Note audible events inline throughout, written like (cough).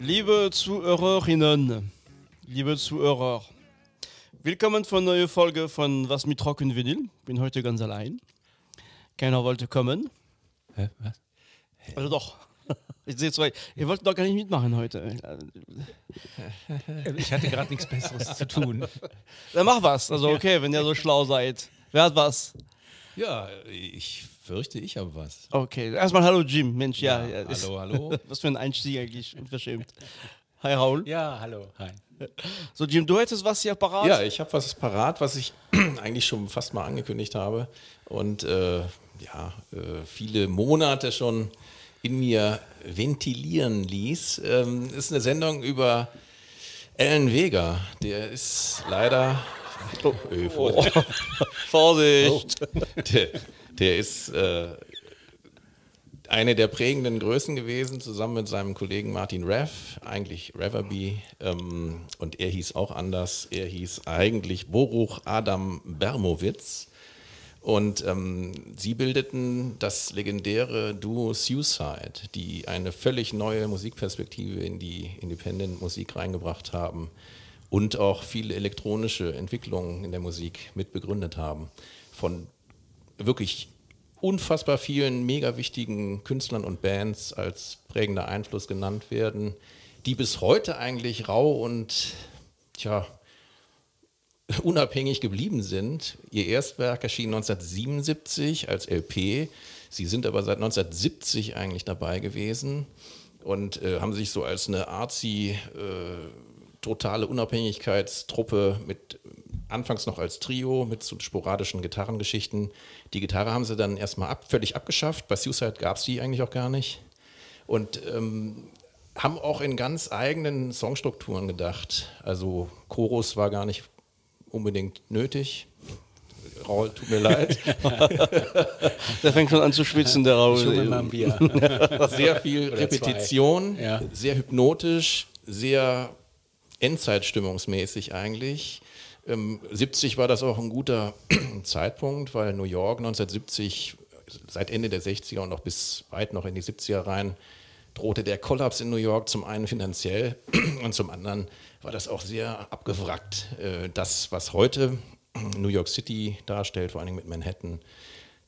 Liebe Zuhörerinnen, liebe Zuhörer, willkommen für eine neue Folge von Was mit Rock und Vinyl. Bin heute ganz allein. Keiner wollte kommen. Hä? Was? Also doch. Ich sehe zwei. Ihr wollt doch gar nicht mitmachen heute. Ich hatte gerade nichts Besseres zu tun. Dann mach was. Also okay, wenn ihr so schlau seid. Wer hat was? Ja, ich fürchte, ich habe was. Okay, erstmal hallo Jim. Mensch, ja. Ja, ja, ist- hallo, hallo. (laughs) Was für ein Einstieg eigentlich. Unverschämt. Hi Raul. Ja, hallo. Hi. So Jim, du hättest was hier parat? Ja, ich habe was parat, was ich (clears throat) eigentlich schon fast mal angekündigt habe und äh, ja, äh, viele Monate schon in mir ventilieren ließ. Ähm, ist eine Sendung über Alan Vega. Der ist leider. Oh, äh, (laughs) Vorsicht. Vorsicht. Der, der ist äh, eine der prägenden Größen gewesen, zusammen mit seinem Kollegen Martin Rev, eigentlich Reverby. Ähm, und er hieß auch anders. Er hieß eigentlich Boruch Adam Bermowitz. Und ähm, sie bildeten das legendäre Duo Suicide, die eine völlig neue Musikperspektive in die Independent-Musik reingebracht haben und auch viele elektronische Entwicklungen in der Musik mit begründet haben. Von wirklich unfassbar vielen mega wichtigen Künstlern und Bands als prägender Einfluss genannt werden, die bis heute eigentlich rau und tja, (laughs) unabhängig geblieben sind. Ihr Erstwerk erschien 1977 als LP. Sie sind aber seit 1970 eigentlich dabei gewesen und äh, haben sich so als eine artsy, äh, totale Unabhängigkeitstruppe mit anfangs noch als Trio mit so sporadischen Gitarrengeschichten. Die Gitarre haben sie dann erstmal ab, völlig abgeschafft. Bei Suicide gab es die eigentlich auch gar nicht. Und ähm, haben auch in ganz eigenen Songstrukturen gedacht. Also Chorus war gar nicht unbedingt nötig. Raul, tut mir leid. (laughs) Der fängt schon an zu schwitzen, der Raul. (laughs) Sehr viel Oder Repetition. Ja. sehr hypnotisch, sehr Endzeitstimmungsmäßig eigentlich. Ähm, 70 war das auch ein guter (clears throat) Zeitpunkt, weil New York 1970, seit Ende der 60er und noch bis weit noch in die 70er rein, drohte der Kollaps in New York zum einen finanziell (clears throat) und zum anderen war das auch sehr abgewrackt. Äh, Das, was heute (clears throat) New York City darstellt, vor allem mit Manhattan,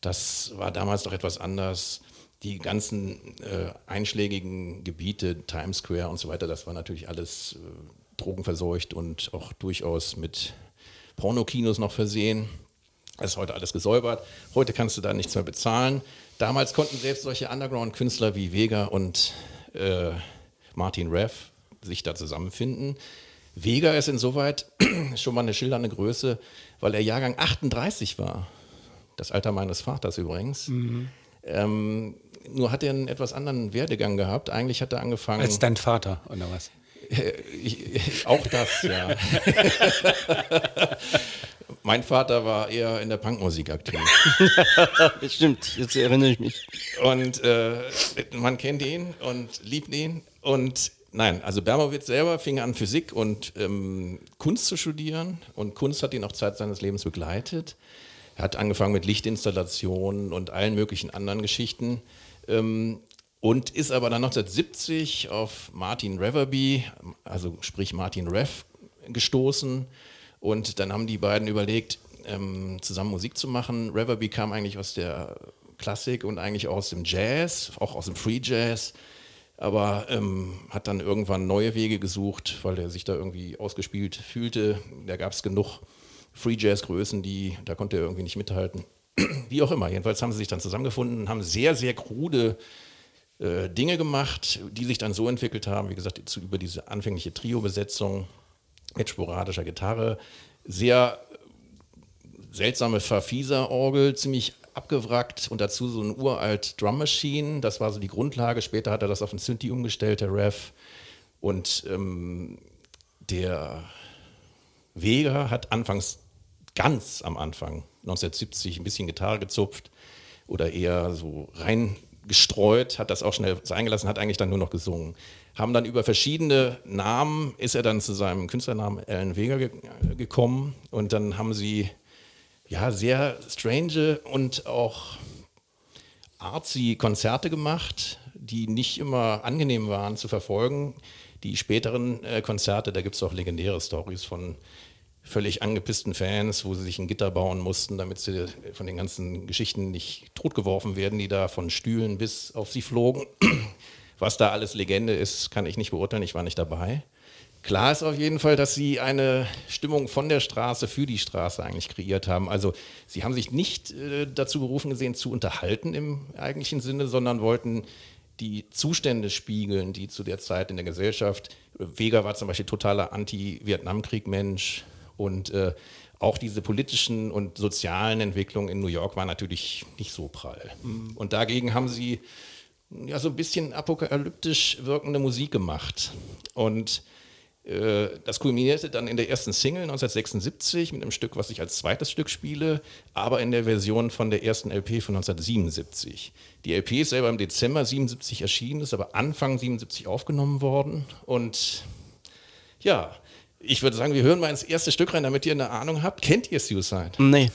das war damals noch etwas anders. Die ganzen äh, einschlägigen Gebiete, Times Square und so weiter, das war natürlich alles äh, drogenverseucht und auch durchaus mit Pornokinos noch versehen. Das ist heute alles gesäubert. Heute kannst du da nichts mehr bezahlen. Damals konnten selbst solche Underground-Künstler wie Vega und äh, Martin Rev sich da zusammenfinden. Vega ist insoweit (clears throat) schon mal eine schildernde Größe, weil er Jahrgang 38 war. Das Alter meines Vaters übrigens. Ähm, nur hat er einen etwas anderen Werdegang gehabt. Eigentlich hat er angefangen. Als dein Vater, oder was? (laughs) Auch das, ja. (laughs) mein Vater war eher in der Punkmusik aktiv. (laughs) Stimmt, jetzt erinnere ich mich. Und äh, man kennt ihn und liebt ihn. Und nein, also Bermowitz selber fing an, Physik und ähm, Kunst zu studieren. Und Kunst hat ihn auch Zeit seines Lebens begleitet. Er hat angefangen mit Lichtinstallationen und allen möglichen anderen Geschichten. Ähm, und ist aber dann 1970 auf Martin Reverby, also sprich Martin Rev, gestoßen. Und dann haben die beiden überlegt, ähm, zusammen Musik zu machen. Reverby kam eigentlich aus der Klassik und eigentlich auch aus dem Jazz, auch aus dem Free Jazz, aber ähm, hat dann irgendwann neue Wege gesucht, weil er sich da irgendwie ausgespielt fühlte. Da gab es genug Free Jazz Größen, die da konnte er irgendwie nicht mithalten. (clears throat) Wie auch immer. Jedenfalls haben sie sich dann zusammengefunden, haben sehr sehr krude äh, Dinge gemacht, die sich dann so entwickelt haben, wie gesagt, zu, über diese anfängliche Trio-Besetzung mit sporadischer Gitarre, sehr seltsame Verfieser-Orgel, ziemlich abgewrackt und dazu so ein uralt Drum Machine, das war so die Grundlage. Später hat er das auf ein Synthi umgestellt, der Rev. Und ähm, der Vega hat anfangs, ganz am Anfang, 1970, ein bisschen Gitarre gezupft oder eher so reingestreut, hat das auch schnell sein gelassen, hat eigentlich dann nur noch gesungen. Haben dann über verschiedene Namen, ist er dann zu seinem Künstlernamen Alan Vega ge gekommen und dann haben sie ja sehr strange und auch artsy Konzerte gemacht, die nicht immer angenehm waren zu verfolgen. die späteren äh, Konzerte, da gibt es auch legendäre Stories von völlig angepissten Fans, wo sie sich ein Gitter bauen mussten, damit sie von den ganzen Geschichten nicht totgeworfen werden, die da von Stühlen bis auf sie flogen. (clears throat) Was da alles Legende ist, kann ich nicht beurteilen, ich war nicht dabei. Klar ist auf jeden Fall, dass sie eine Stimmung von der Straße für die Straße eigentlich kreiert haben. Also sie haben sich nicht äh, dazu berufen gesehen, zu unterhalten im eigentlichen Sinne, sondern wollten die Zustände spiegeln, die zu der Zeit in der Gesellschaft. Vega war zum Beispiel totaler Anti-Vietnamkrieg-Mensch und äh, auch diese politischen und sozialen Entwicklungen in New York waren natürlich nicht so prall. Mhm. Und dagegen haben sie ja so ein bisschen apokalyptisch wirkende Musik gemacht. Und äh, das kulminierte dann in der ersten Single 1976 mit einem Stück, was ich als zweites Stück spiele, aber in der Version von der ersten LP von 1977. Die LP ist selber im Dezember 77 erschienen, ist aber Anfang 77 aufgenommen worden. Und ja, ich würde sagen, wir hören mal ins erste Stück rein, damit ihr eine Ahnung habt. Kennt ihr Suicide? Nee.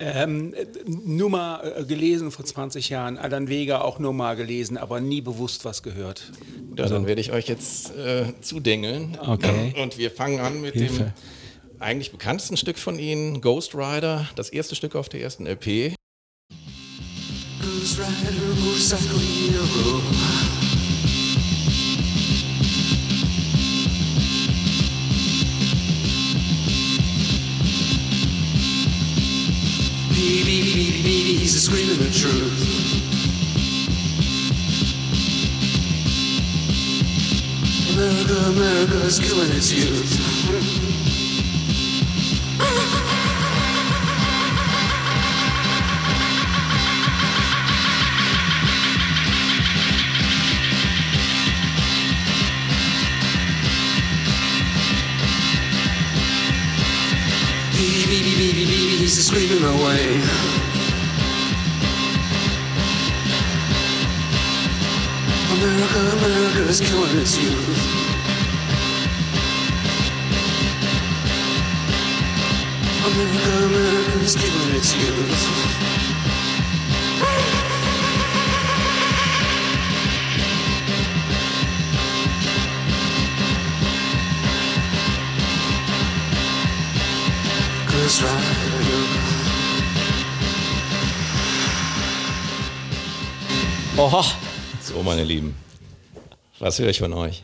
Ähm, nur mal äh, gelesen vor 20 Jahren, Alan Vega auch nur mal gelesen, aber nie bewusst was gehört. Ja, also. dann werde ich euch jetzt äh, zudengeln. Okay. Und wir fangen an mit Hilfe. dem eigentlich bekanntesten Stück von ihnen, Ghost Rider, das erste Stück auf der ersten LP. Ghost Rider, Motorcycle Hero. He's screaming the truth. America, America is killing its youth. He's screaming away. America, America is killing its youth. America, killing its youth. Oha. So, meine Lieben. Was höre ich von euch?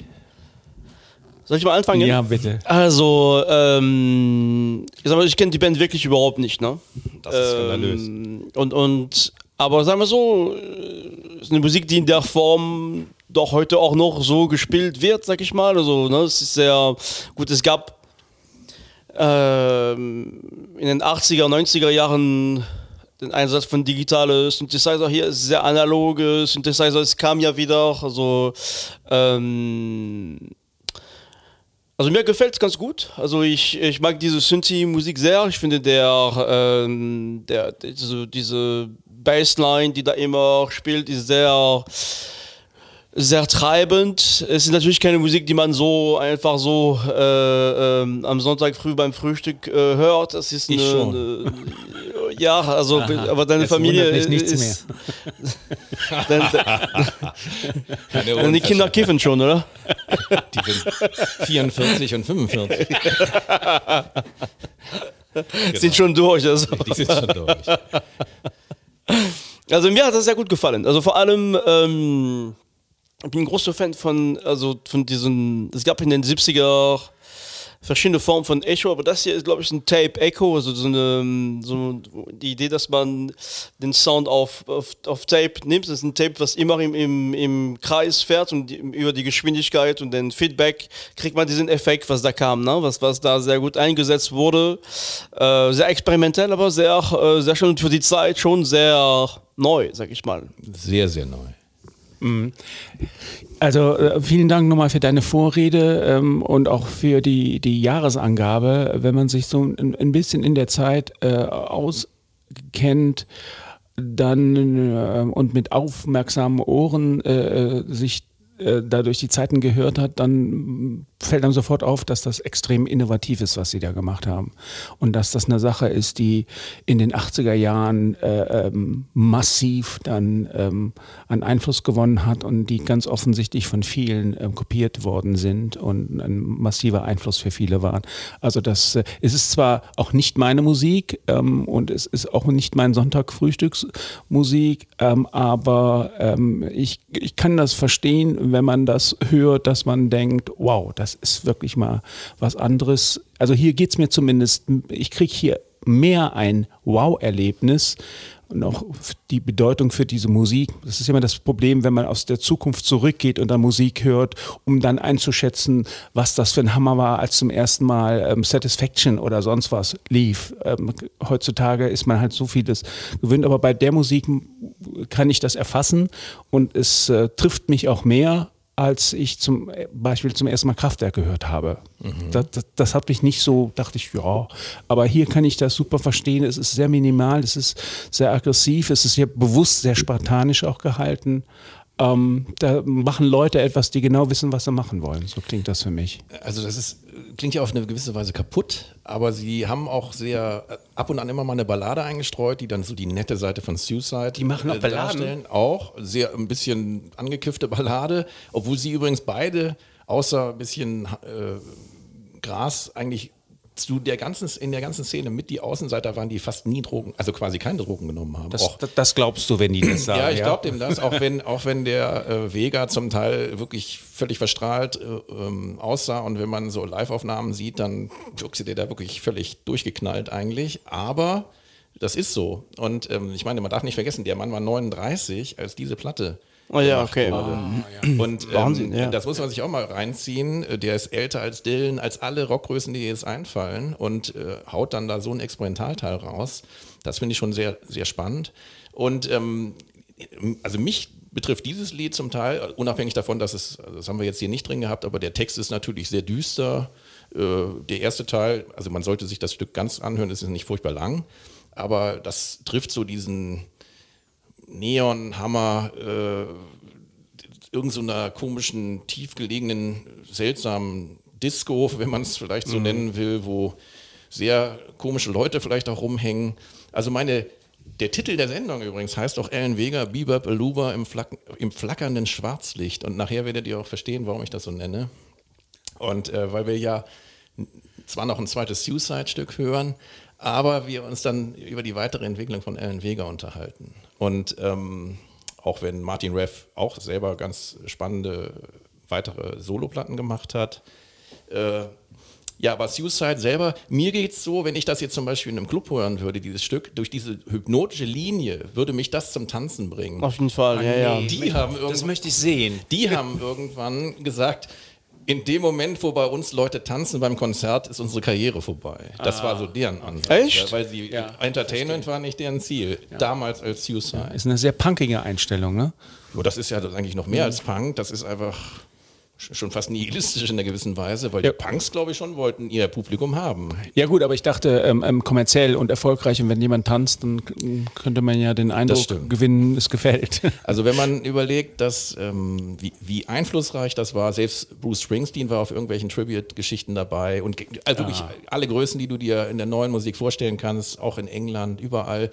Soll ich mal anfangen? Ja, bitte. Also, ähm, ich, ich kenne die Band wirklich überhaupt nicht, ne? Das ist skandalös. Ähm, und, und, aber sagen wir so, äh, ist eine Musik, die in der Form doch heute auch noch so gespielt wird, sag ich mal. Also, ne, es ist sehr gut. Es gab ähm, in den 80er, 90er Jahren den Einsatz von digitalen Synthesizer hier sehr analoge Synthesizer. Es kam ja wieder, also ähm, also mir gefällt es ganz gut. Also ich, ich mag diese Synthi-Musik sehr. Ich finde der, ähm, der diese, diese Bassline, die da immer spielt, ist sehr sehr treibend. Es ist natürlich keine Musik, die man so einfach so äh, äh, am Sonntag früh beim Frühstück äh, hört. Das ist eine, eine, ja, also Aha, aber deine Familie ist nichts mehr. dann, dann die Kinder kiffen schon, oder? (laughs) Die sind 44 und 45. genau. (laughs) Sind schon durch, also. Die sind schon durch. Also mir hat das sehr gut gefallen. Also vor allem ähm, ich bin ein großer Fan von, also von diesen, es gab in den 70er verschiedene Formen von Echo, aber das hier ist, glaube ich, ein Tape Echo, also so eine, so die Idee, dass man den Sound auf, auf, auf Tape nimmt. Das ist ein Tape, was immer im, im, im Kreis fährt und die, über die Geschwindigkeit und den Feedback kriegt man diesen Effekt, was da kam, ne? was, was da sehr gut eingesetzt wurde. Äh, sehr experimentell, aber sehr, äh, sehr schön für die Zeit schon sehr neu, sag ich mal. Sehr, sehr neu. Mhm. Also äh, vielen Dank nochmal für deine Vorrede ähm, und auch für die, die Jahresangabe. Wenn man sich so ein, ein bisschen in der Zeit äh, auskennt, dann äh, und mit aufmerksamen Ohren äh, sich äh, dadurch die Zeiten gehört hat, dann fällt einem sofort auf, dass das extrem innovativ ist, was sie da gemacht haben. Und dass das eine Sache ist, die in den 80er Jahren äh, ähm, massiv dann ähm, an Einfluss gewonnen hat und die ganz offensichtlich von vielen ähm, kopiert worden sind und ein massiver Einfluss für viele waren. Also das äh, es ist zwar auch nicht meine Musik ähm, und es ist auch nicht mein Sonntag-Frühstücksmusik, ähm, aber ähm, ich, ich kann das verstehen, wenn man das hört, dass man denkt, wow, das ist wirklich mal was anderes. Also hier geht es mir zumindest, ich kriege hier mehr ein Wow-Erlebnis und auch die Bedeutung für diese Musik. Das ist immer das Problem, wenn man aus der Zukunft zurückgeht und dann Musik hört, um dann einzuschätzen, was das für ein Hammer war, als zum ersten Mal ähm, Satisfaction oder sonst was lief. Ähm, heutzutage ist man halt so vieles gewöhnt, aber bei der Musik kann ich das erfassen und es äh, trifft mich auch mehr als ich zum Beispiel zum ersten Mal Kraftwerk gehört habe. Mhm. Das, das, das hat mich nicht so, dachte ich, ja, aber hier kann ich das super verstehen. Es ist sehr minimal, es ist sehr aggressiv, es ist sehr bewusst, sehr spartanisch auch gehalten. Ähm, da machen Leute etwas, die genau wissen, was sie machen wollen. So klingt das für mich. Also das ist, klingt ja auf eine gewisse Weise kaputt, aber sie haben auch sehr äh, ab und an immer mal eine Ballade eingestreut, die dann so die nette Seite von Suicide Die machen auch äh, Balladen? darstellen. Auch sehr ein bisschen angekiffte Ballade, obwohl sie übrigens beide außer ein bisschen äh, Gras eigentlich zu der ganzen, in der ganzen Szene mit die Außenseiter waren, die fast nie Drogen, also quasi keine Drogen genommen haben. Das, Auch- das, glaubst du, wenn die das (clears throat) sagen. ja, ich glaube dem das, auch wenn, (laughs) auch wenn der äh, Vega zum Teil wirklich völlig verstrahlt äh, ähm, aussah und wenn man so Live-Aufnahmen sieht, dann wirkte der da wirklich völlig durchgeknallt eigentlich. Aber das ist so. Und ähm, ich meine, man darf nicht vergessen, der Mann war 39, als diese Platte. Oh ja, okay. wurde. Und ähm, Wahnsinn, ja. das muss man sich auch mal reinziehen. Der ist älter als Dylan, als alle Rockgrößen, die jetzt einfallen und äh, haut dann da so ein Experimentalteil raus. Das finde ich schon sehr, sehr spannend. Und ähm, also mich betrifft dieses Lied zum Teil, unabhängig davon, dass es, also das haben wir jetzt hier nicht drin gehabt, aber der Text ist natürlich sehr düster. Äh, der erste Teil, also man sollte sich das Stück ganz anhören, es ist nicht furchtbar lang, aber das trifft so diesen Neonhammer äh, irgend so einer komischen, tiefgelegenen, seltsamen Disco, wenn man es vielleicht so nennen will, wo sehr komische Leute vielleicht auch rumhängen. Also meine, der Titel der Sendung übrigens heißt auch Ellen Vega, Bebop Aluba im, Flack, im flackernden Schwarzlicht. Und nachher werdet ihr auch verstehen, warum ich das so nenne. Und äh, weil wir ja zwar noch ein zweites Suicide-Stück hören, aber wir uns dann über die weitere Entwicklung von Alan Vega unterhalten. Und ähm, auch wenn Martin Reff auch selber ganz spannende weitere Soloplatten gemacht hat. Äh, ja, aber Suicide selber, mir geht es so, wenn ich das jetzt zum Beispiel in einem Club hören würde, dieses Stück, durch diese hypnotische Linie würde mich das zum Tanzen bringen. Auf jeden Fall, ja, ja. Die haben Das möchte ich sehen. die haben irgendwann gesagt, in dem Moment, wo bei uns Leute tanzen beim Konzert, ist unsere Karriere vorbei. Das war so deren Ansatz. Echt? Ja, weil sie, Ja, Entertainment war nicht deren Ziel. Damals als Suicide. Ist eine sehr punkige Einstellung, ne? Oh, das ist ja das eigentlich noch mehr als Punk. Das ist einfach schon fast nihilistisch in einer gewissen Weise, weil Ja. die Punks, glaube ich, schon wollten ihr Publikum haben. Ja gut, aber ich dachte, ähm, ähm, kommerziell und erfolgreich und wenn jemand tanzt, dann könnte man ja den Eindruck gewinnen, es gefällt. (laughs) Also wenn man überlegt, dass, ähm, wie, wie einflussreich das war, selbst Bruce Springsteen war auf irgendwelchen Tribute-Geschichten dabei und also wirklich alle Größen, die du dir in der neuen Musik vorstellen kannst, auch in England, überall,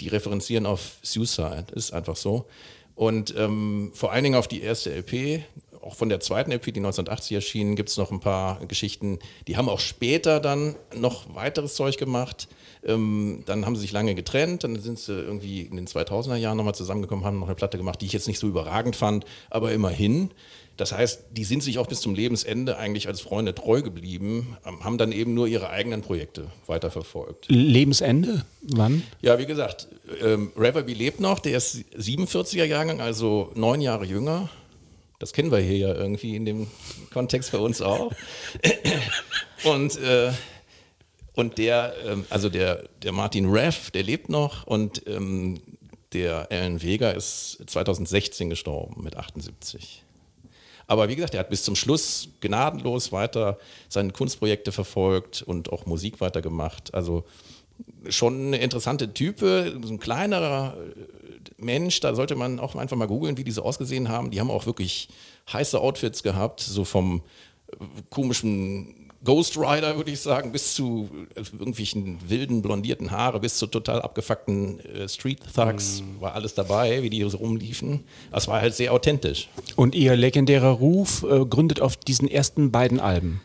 die referenzieren auf Suicide, ist einfach so. Und ähm, vor allen Dingen auf die erste LP, auch von der zweiten LP, die 1980 erschien, gibt es noch ein paar Geschichten. Die haben auch später dann noch weiteres Zeug gemacht. Ähm, dann haben sie sich lange getrennt, dann sind sie irgendwie in den 2000er Jahren nochmal zusammengekommen, haben noch eine Platte gemacht, die ich jetzt nicht so überragend fand, aber immerhin. Das heißt, die sind sich auch bis zum Lebensende eigentlich als Freunde treu geblieben, ähm, haben dann eben nur ihre eigenen Projekte weiterverfolgt. Lebensende? Wann? Ja, wie gesagt, ähm, Reverby lebt noch, der ist 47er Jahrgang, also neun Jahre jünger. Das kennen wir hier ja irgendwie in dem Kontext bei uns auch. (coughs) Und, äh, und der, ähm, also der, der Martin Reff, der lebt noch und ähm, der Alan Vega ist 2016 gestorben mit 78. Aber wie gesagt, er hat bis zum Schluss gnadenlos weiter seine Kunstprojekte verfolgt und auch Musik weitergemacht. Also schon eine interessante Type, so ein kleinerer äh, Mensch, da sollte man auch einfach mal googeln, wie die so ausgesehen haben. Die haben auch wirklich heiße Outfits gehabt, so vom äh, komischen Ghost Rider, würde ich sagen, bis zu äh, irgendwelchen wilden, blondierten Haare, bis zu total abgefuckten äh, Street Thugs, mm. war alles dabei, wie die so rumliefen. Das war halt sehr authentisch. Und ihr legendärer Ruf äh, gründet auf diesen ersten beiden Alben?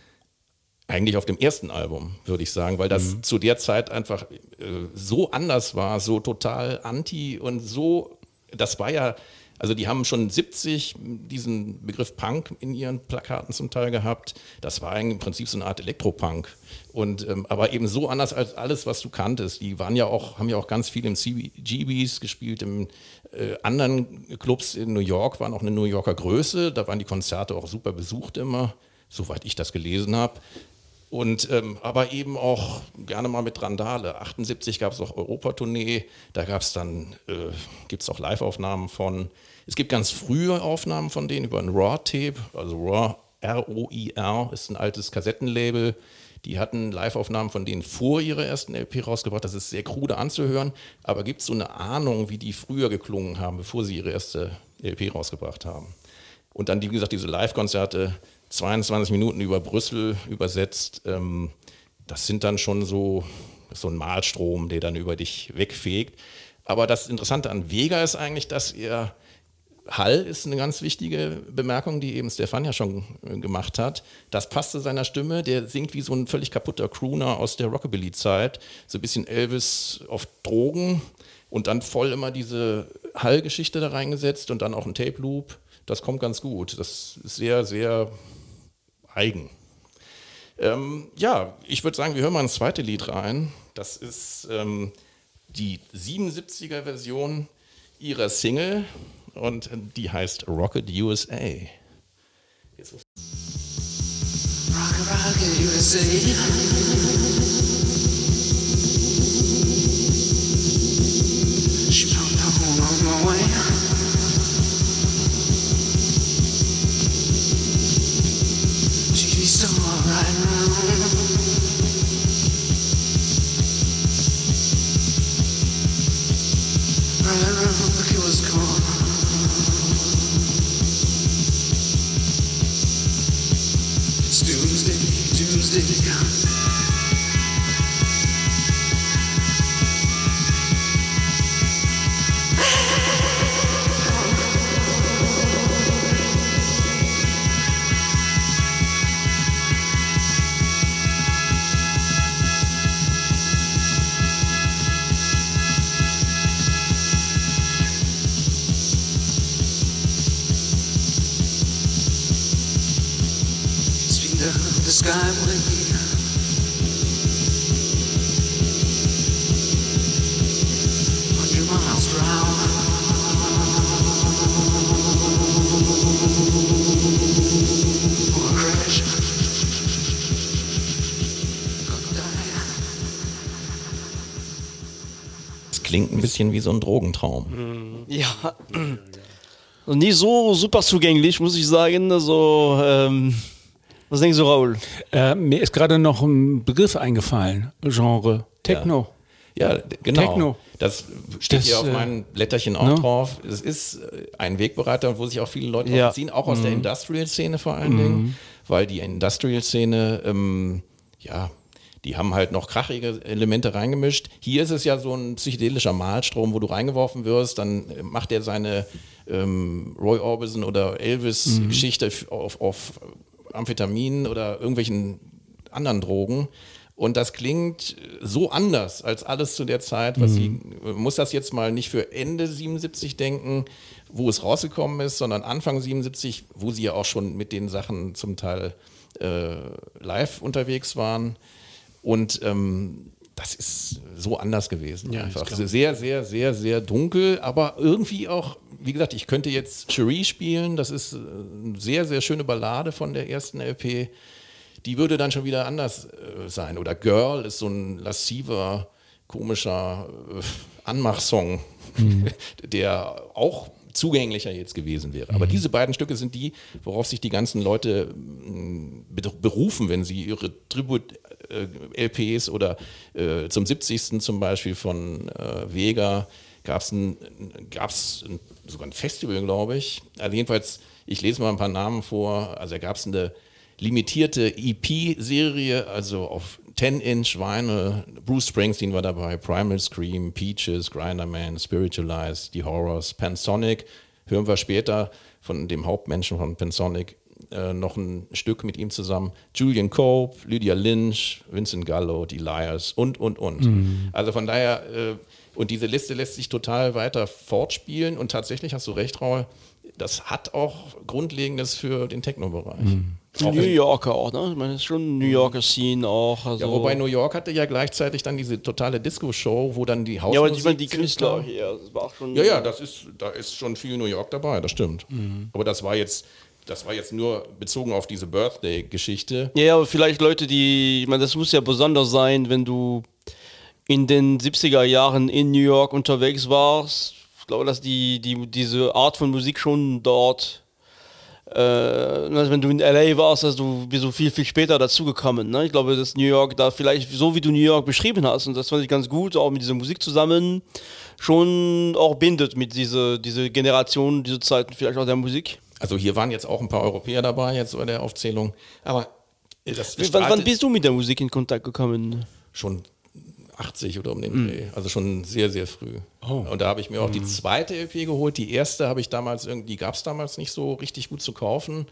Eigentlich auf dem ersten Album, würde ich sagen, weil das mhm. zu der Zeit einfach äh, so anders war, so total anti und so, das war ja also die haben schon 70 diesen Begriff Punk in ihren Plakaten zum Teil gehabt. Das war im Prinzip so eine Art Elektropunk. Und, ähm, aber eben so anders als alles, was du kanntest. Die waren ja auch, haben ja auch ganz viel im CBGBs gespielt, im äh, anderen Clubs in New York waren auch eine New Yorker Größe. Da waren die Konzerte auch super besucht immer, soweit ich das gelesen habe. Und ähm, aber eben auch gerne mal mit Randale. 78 gab es auch Europatournee, da gab es dann, äh, gibt es auch Live-Aufnahmen von. Es gibt ganz frühe Aufnahmen von denen über ein Raw-Tape, also Raw, R-O-I-R, ist ein altes Kassettenlabel. Die hatten Live-Aufnahmen von denen vor ihrer ersten LP rausgebracht. Das ist sehr krude anzuhören, aber gibt es so eine Ahnung, wie die früher geklungen haben, bevor sie ihre erste LP rausgebracht haben. Und dann, wie gesagt, diese Live-Konzerte 22 Minuten über Brüssel übersetzt, ähm, das sind dann schon so, so ein Malstrom, der dann über dich wegfegt. Aber das Interessante an Vega ist eigentlich, dass er Hall ist eine ganz wichtige Bemerkung, die eben Stefan ja schon äh, gemacht hat. Das passt zu seiner Stimme. Der singt wie so ein völlig kaputter Crooner aus der Rockabilly-Zeit. So ein bisschen Elvis auf Drogen und dann voll immer diese Hall-Geschichte da reingesetzt und dann auch ein Tape-Loop. Das kommt ganz gut. Das ist sehr, sehr eigen. Ähm, ja, ich würde sagen, wir hören mal ein zweites Lied rein. Das ist ähm, die 77er-Version ihrer Single und die heißt Rocket USA. Rocket, Rocket USA. Bisschen wie so ein Drogentraum. Ja. Und nie so super zugänglich, muss ich sagen. Also, ähm, was denkst du, Raul? Äh, mir ist gerade noch ein Begriff eingefallen. Genre Techno. Ja, ja genau. Techno. Das steht das, hier auf äh, meinem Blätterchen auch? Ne? drauf. Es ist äh, ein Wegbereiter, wo sich auch viele Leute ja. ziehen, auch aus mhm. der Industrial-Szene vor allen mhm. Dingen, weil die Industrial-Szene, ähm, ja, die haben halt noch krachige Elemente reingemischt. Hier ist es ja so ein psychedelischer Malstrom, wo du reingeworfen wirst, dann macht er seine ähm, Roy Orbison oder Elvis-Geschichte mhm. auf, auf Amphetamin oder irgendwelchen anderen Drogen. Und das klingt so anders als alles zu der Zeit, was mhm. sie, muss das jetzt mal nicht für Ende 77 denken, wo es rausgekommen ist, sondern Anfang 77, wo sie ja auch schon mit den Sachen zum Teil äh, live unterwegs waren. Und ähm, das ist so anders gewesen. Ja, einfach. Sehr, sehr, sehr, sehr dunkel, aber irgendwie auch, wie gesagt, ich könnte jetzt Cherie spielen. Das ist eine sehr, sehr schöne Ballade von der ersten LP. Die würde dann schon wieder anders äh, sein. Oder Girl ist so ein lassiver, komischer äh, Anmachsong, mhm. (laughs) der auch zugänglicher jetzt gewesen wäre. Aber mhm. diese beiden Stücke sind die, worauf sich die ganzen Leute mm, berufen, wenn sie ihre Tribut äh, LPs oder äh, zum 70. zum Beispiel von äh, Vega gab es ein, gab's ein, sogar ein Festival, glaube ich. Also jedenfalls, ich lese mal ein paar Namen vor. Also da gab es eine limitierte EP-Serie, also auf 10-Inch Vinyl. Bruce Springsteen war dabei, Primal Scream, Peaches, Grinderman, Spiritualize, The Horrors, Pansonic. Hören wir später von dem Hauptmenschen von Pansonic äh, noch ein Stück mit ihm zusammen. Julian Cope, Lydia Lynch, Vincent Gallo, Die Liars und, und, und. Mhm. Also von daher, äh, und diese Liste lässt sich total weiter fortspielen und tatsächlich hast du recht, Raul, das hat auch Grundlegendes für den Techno-Bereich. Mhm. New Yorker auch, ne? Ich meine, es ist schon New Yorker Scene auch. Also ja, wobei New York hatte ja gleichzeitig dann diese totale Disco-Show, wo dann die Hausmusik... Ja, aber ich meine, die Künstler hier, das war auch schon... Ja, ja, das ist, da ist schon viel New York dabei, das stimmt. Mhm. Aber das war jetzt... Das war jetzt nur bezogen auf diese Birthday-Geschichte. Ja, aber vielleicht Leute, die, ich meine, das muss ja besonders sein, wenn du in den 70er Jahren in New York unterwegs warst. Ich glaube, dass die, die, diese Art von Musik schon dort äh, also wenn du in LA warst, also du bist so viel, viel später dazugekommen. Ne? Ich glaube, dass New York da vielleicht, so wie du New York beschrieben hast, und das fand ich ganz gut, auch mit dieser Musik zusammen, schon auch bindet mit dieser diese Generation, diese Zeiten vielleicht auch der Musik. Also hier waren jetzt auch ein paar Europäer dabei, jetzt bei der Aufzählung. Aber das wann, wann bist du mit der Musik in Kontakt gekommen? Schon 80 oder um den mhm. Dreh. Also schon sehr, sehr früh. Oh. Und da habe ich mir auch mhm. die zweite LP geholt. Die erste habe ich damals irgendwie, gab es damals nicht so richtig gut zu kaufen.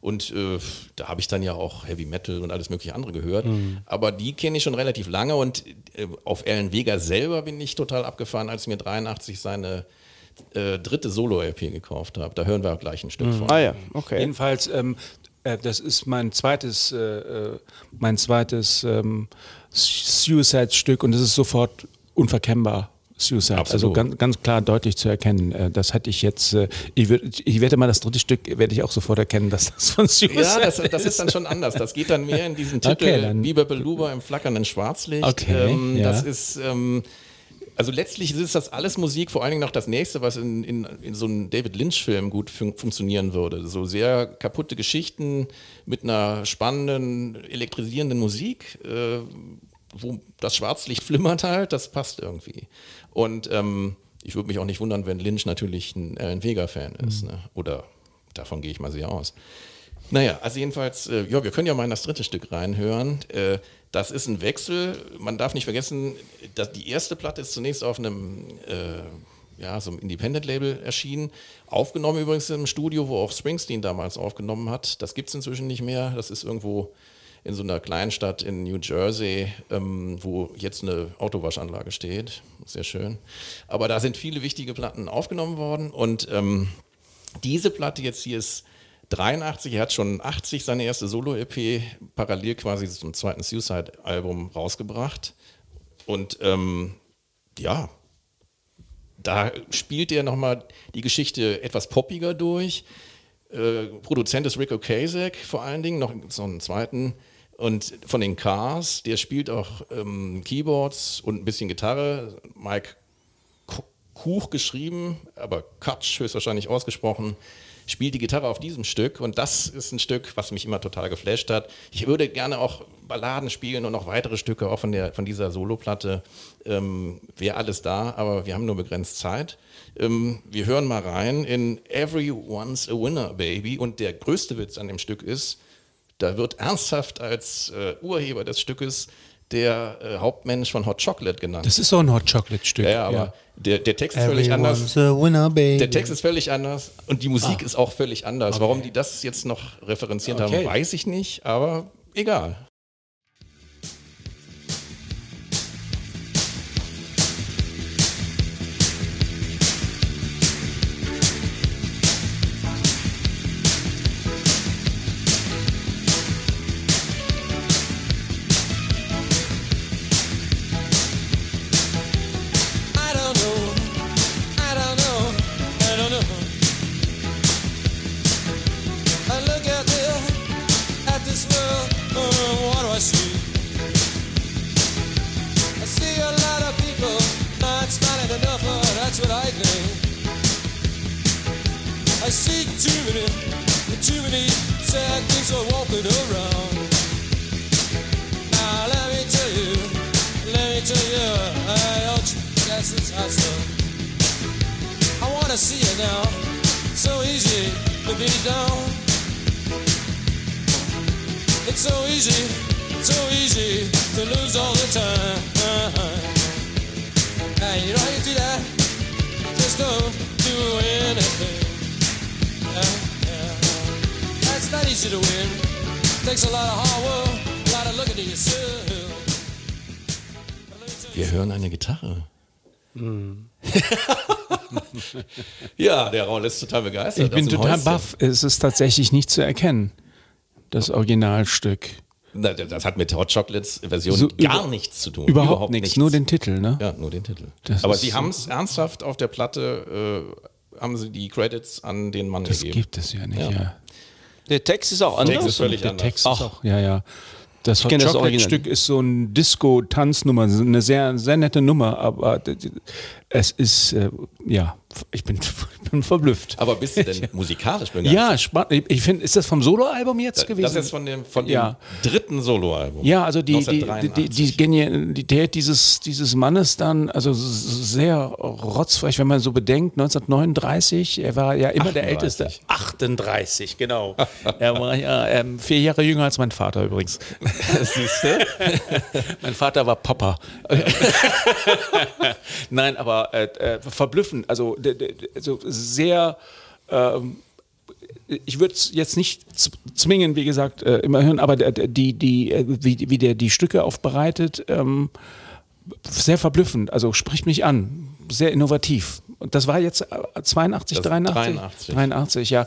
Und äh, da habe ich dann ja auch Heavy Metal und alles mögliche andere gehört. Mhm. Aber die kenne ich schon relativ lange und äh, auf Alan Vega selber bin ich total abgefahren, als mir 83 seine äh, dritte Solo-LP gekauft habe. Da hören wir auch gleich ein Stück mhm. von. Ah ja, okay. Jedenfalls, ähm, äh, das ist mein zweites, äh, äh, mein zweites ähm, Suicide-Stück und es ist sofort unverkennbar. Suicide, Absolut. also ganz, ganz klar deutlich zu erkennen. Äh, das hatte ich jetzt, äh, ich, würd, ich werde mal das dritte Stück, werde ich auch sofort erkennen, dass das von Suicide Ja, das, das ist dann schon anders. Das geht dann mehr in diesen (laughs) Titel okay, Biber Beluber im flackernden Schwarzlicht. Okay, ähm, ja. Das ist, ähm, also letztlich ist das alles Musik, vor allen Dingen noch das nächste, was in, in, in so einem David Lynch-Film gut fun funktionieren würde. So sehr kaputte Geschichten mit einer spannenden, elektrisierenden Musik. Äh, wo das Schwarzlicht (laughs) flimmert halt, das passt irgendwie. Und ähm, ich würde mich auch nicht wundern, wenn Lynch natürlich ein Alan Vega-Fan ist. Mhm. Ne? Oder davon gehe ich mal sehr aus. Naja, also jedenfalls, äh, ja, wir können ja mal in das dritte Stück reinhören. Äh, das ist ein Wechsel. Man darf nicht vergessen, dass die erste Platte ist zunächst auf einem, äh, ja, so einem Independent-Label erschienen. Aufgenommen übrigens im Studio, wo auch Springsteen damals aufgenommen hat. Das gibt es inzwischen nicht mehr. Das ist irgendwo in so einer Kleinstadt in New Jersey, ähm, wo jetzt eine Autowaschanlage steht. Sehr schön. Aber da sind viele wichtige Platten aufgenommen worden und ähm, diese Platte jetzt hier ist 83, er hat schon 80 seine erste Solo-EP parallel quasi zum zweiten Suicide-Album rausgebracht. Und ähm, ja, da spielt er nochmal die Geschichte etwas poppiger durch. Äh, Produzent ist Rick Ocasek vor allen Dingen, noch so einen zweiten und von den Cars, der spielt auch ähm, Keyboards und ein bisschen Gitarre. Mike Kuch geschrieben, aber Katsch höchstwahrscheinlich ausgesprochen, spielt die Gitarre auf diesem Stück. Und das ist ein Stück, was mich immer total geflasht hat. Ich würde gerne auch Balladen spielen und noch weitere Stücke auch von, der, von dieser Soloplatte. Ähm, Wäre alles da, aber wir haben nur begrenzt Zeit. Ähm, wir hören mal rein in Everyone's a Winner, Baby. Und der größte Witz an dem Stück ist, da wird ernsthaft als äh, Urheber des Stückes der äh, Hauptmensch von Hot Chocolate genannt. Das ist so ein Hot Chocolate Stück. Ja, aber ja. Der, der Text ist völlig anders. Winner, der Text ist völlig anders und die Musik ah. ist auch völlig anders. Okay. Warum die das jetzt noch referenziert okay. haben, weiß ich nicht, aber egal. see too many, too many sad things are walking around. Now let me tell you, let me tell you, I ought to guess it's awesome. I wanna see you now, so easy to be down. It's so easy, so easy to lose all the time. And you know how you do that, just don't do anything. Not easy to win. Takes a lot of hard work, a lot of looking to yourself. Wir hören eine Gitarre. (laughs) ja, der Raul ist total begeistert. Ich bin total Häuschen. baff. Es ist tatsächlich nicht zu erkennen, das Originalstück. Na, Das hat mit Hot Chocolates Version So gar nichts zu tun. Überhaupt, nichts, nur den Titel, ne? Ja, nur den Titel. Das Aber sie so- haben es ernsthaft auf der Platte, äh, haben sie die Credits an den Mann Das gegeben. gibt es ja nicht, Ja. ja. Der Text ist auch Text anders. ist völlig Der anders. Text Ach. ist auch, ja, ja. Das Hot Chocolate. Stück ist so ein Disco-Tanznummer, eine sehr, sehr nette Nummer, aber es ist, äh, ja, ich bin, (laughs) ich bin verblüfft. Aber bist du denn (laughs) musikalisch begeistert? Ja, spannend. Ich- finde, ist das vom Soloalbum jetzt gewesen? Das ist von dem, von dem Ja. dritten Soloalbum. Ja, also die, die, die, 1983. die Genialität dieses, dieses Mannes dann, also sehr rotzfrech, wenn man so bedenkt, 1939, er war ja immer der 38. Älteste. 38, genau. (laughs) er war ja ähm, vier Jahre jünger als mein Vater übrigens. Siehst du? mein Vater war Papa. Nein, aber äh, äh, verblüffend, also, also sehr... Ähm, ich würde es jetzt nicht zwingen, wie gesagt, äh, immer hören, aber die, die, äh, wie, wie der die Stücke aufbereitet, ähm, sehr verblüffend, also spricht mich an, sehr innovativ. Und das war jetzt äh, 82, Das 83? 83. 83, ja.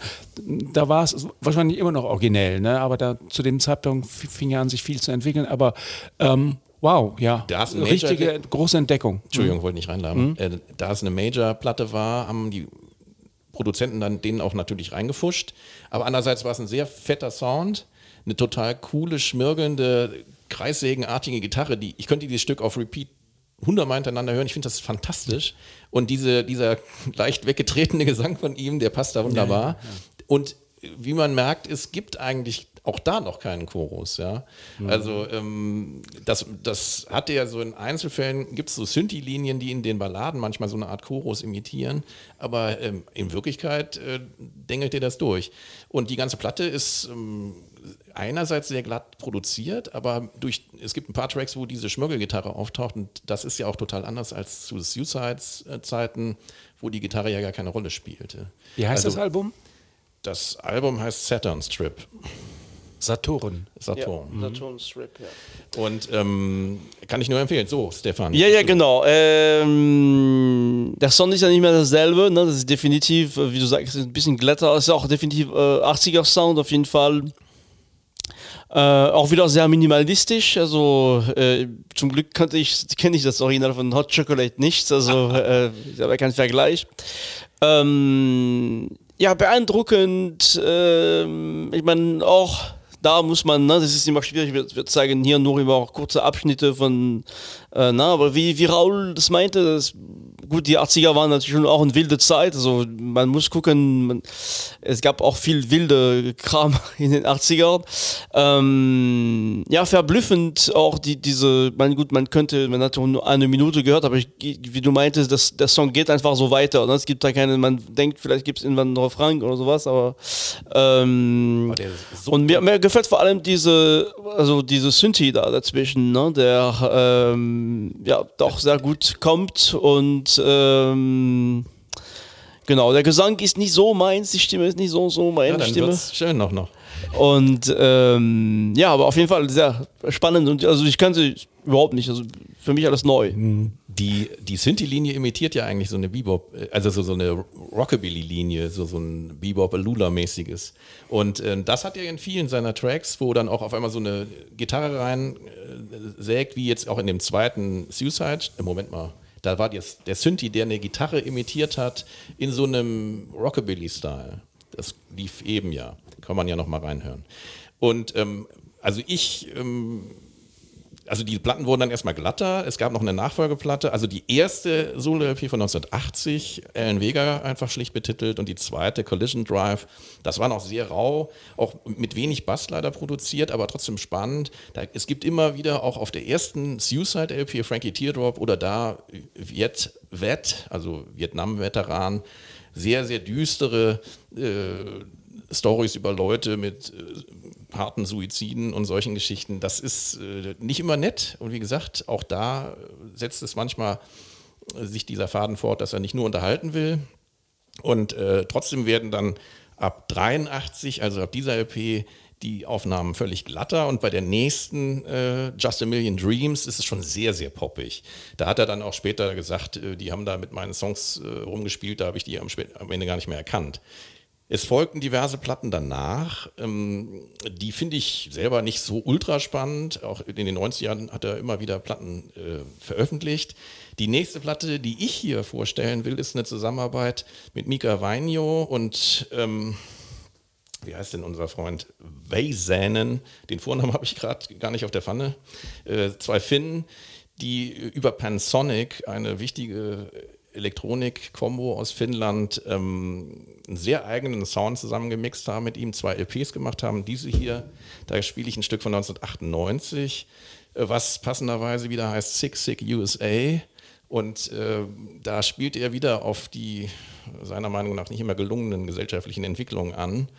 Da war es wahrscheinlich immer noch originell, ne? aber da zu dem Zeitpunkt fing ja an, sich viel zu entwickeln. Aber ähm, wow, ja, Da hast du einen richtige Major- große Entdeckung. Entschuldigung, wollte nicht reinladen. Mhm. Äh, da es eine Major-Platte war, haben die Produzenten dann denen auch natürlich reingefuscht. Aber andererseits war es ein sehr fetter Sound, eine total coole, schmirgelnde, kreissägenartige Gitarre. Die, ich könnte dieses Stück auf Repeat hundertmal hintereinander hören. Ich finde das fantastisch. Und diese, dieser (laughs) leicht weggetretene Gesang von ihm, der passt da wunderbar. Und wie man merkt, es gibt eigentlich auch da noch keinen Chorus, ja. Also ähm, das, das hatte ja so in Einzelfällen, gibt es so Synthi-Linien, die in den Balladen manchmal so eine Art Chorus imitieren, aber ähm, in Wirklichkeit äh, dengelt ihr das durch. Und die ganze Platte ist ähm, einerseits sehr glatt produziert, aber durch, es gibt ein paar Tracks, wo diese Schmörgelgitarre auftaucht und das ist ja auch total anders als zu Suicides-Zeiten, wo die Gitarre ja gar keine Rolle spielte. Wie heißt Also, das Album? Das Album heißt Saturn Strip. Saturn. Saturn. Ja, Saturn Strip, ja. Und ähm, kann ich nur empfehlen. So, Stefan. Ja, ja, genau. Ähm, der Sound ist ja nicht mehr dasselbe. Ne? Das ist definitiv, äh, wie du sagst, ein bisschen glatter. Es ist auch definitiv äh, 80er Sound auf jeden Fall. Äh, auch wieder sehr minimalistisch. Also äh, zum Glück kannte ich, kenne ich das Original von Hot Chocolate nicht. Also (laughs) äh, ich habe keinen Vergleich. Ähm, ja, beeindruckend. Ähm, ich meine auch da muss man, ne, das ist immer schwierig, wir, wir zeigen hier nur immer kurze Abschnitte von, äh, na, aber wie, wie Raul das meinte, das, gut, die 80er waren natürlich schon auch eine wilde Zeit, also man muss gucken, man, es gab auch viel wilde Kram (laughs) in den 80ern. Ähm, ja, verblüffend auch die, diese, man, gut, man könnte, man hat nur eine Minute gehört, aber ich, wie du meintest, das, der Song geht einfach so weiter, ne? es gibt da keine, man denkt, vielleicht gibt es irgendwann einen Refrain oder sowas, aber ähm, so und mir, mir gefällt vor allem diese, also diese Synthi da dazwischen, ne, der ähm, ja doch sehr gut kommt und ähm, genau, der Gesang ist nicht so meins, die Stimme ist nicht so so meine ja, dann Stimme. wird's schön noch noch. Und ähm, ja, aber auf jeden Fall sehr spannend und also ich kannte überhaupt nicht, also für mich alles neu. Die, die Synthi-Linie imitiert ja eigentlich so eine Bebop, äh, also so, so eine Rockabilly-Linie, so, so ein Bebop-Alula-mäßiges. Und äh, das hat er in vielen seiner Tracks, wo dann auch auf einmal so eine Gitarre rein äh, sägt, wie jetzt auch in dem zweiten Suicide. Äh, Moment mal, da war das, der Synthi, der eine Gitarre imitiert hat, in so einem Rockabilly-Style. Das lief eben ja. Kann man ja noch mal reinhören. Und ähm, also ich ähm, also die Platten wurden dann erstmal glatter. Es gab noch eine Nachfolgeplatte. Also die erste Solo-LP von 1980, Alan Vega einfach schlicht betitelt und die zweite Collision Drive. Das war noch sehr rau, auch mit wenig Bass leider produziert, aber trotzdem spannend. Da, es gibt immer wieder auch auf der ersten Suicide-LP Frankie Teardrop oder da Viet Vet, also Vietnam-Veteran, sehr, sehr düstere äh, Stories über Leute mit äh, harten Suiziden und solchen Geschichten. Das ist äh, nicht immer nett. Und wie gesagt, auch da setzt es manchmal äh, sich dieser Faden fort, dass er nicht nur unterhalten will. Und äh, trotzdem werden dann ab 83, also ab dieser LP, die Aufnahmen völlig glatter und bei der nächsten äh, Just a Million Dreams ist es schon sehr, sehr poppig. Da hat er dann auch später gesagt, äh, die haben da mit meinen Songs äh, rumgespielt, da habe ich die am, am Ende gar nicht mehr erkannt. Es folgten diverse Platten danach. Ähm, die finde ich selber nicht so ultra spannend. Auch in den 90er Jahren hat er immer wieder Platten äh, veröffentlicht. Die nächste Platte, die ich hier vorstellen will, ist eine Zusammenarbeit mit Mika Weinjo und ähm, wie heißt denn unser Freund? Weisänen. Den Vornamen habe ich gerade gar nicht auf der Pfanne. Äh, zwei Finnen, die über Pansonic, eine wichtige Elektronik-Kombo aus Finnland, ähm, einen sehr eigenen Sound zusammengemixt haben, mit ihm zwei LPs gemacht haben. Diese hier, da spiele ich ein Stück von 1998, äh, was passenderweise wieder heißt Sick Sick USA. Und äh, da spielt er wieder auf die seiner Meinung nach nicht immer gelungenen gesellschaftlichen Entwicklungen an.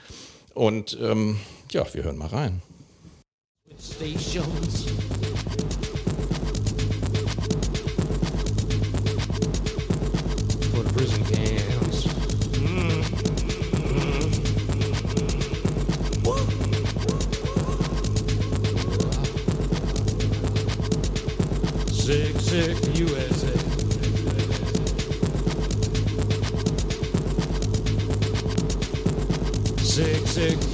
Und ähm, ja, wir hören mal rein. stations. For the prison camps. Sick, sick USA. Sick, sick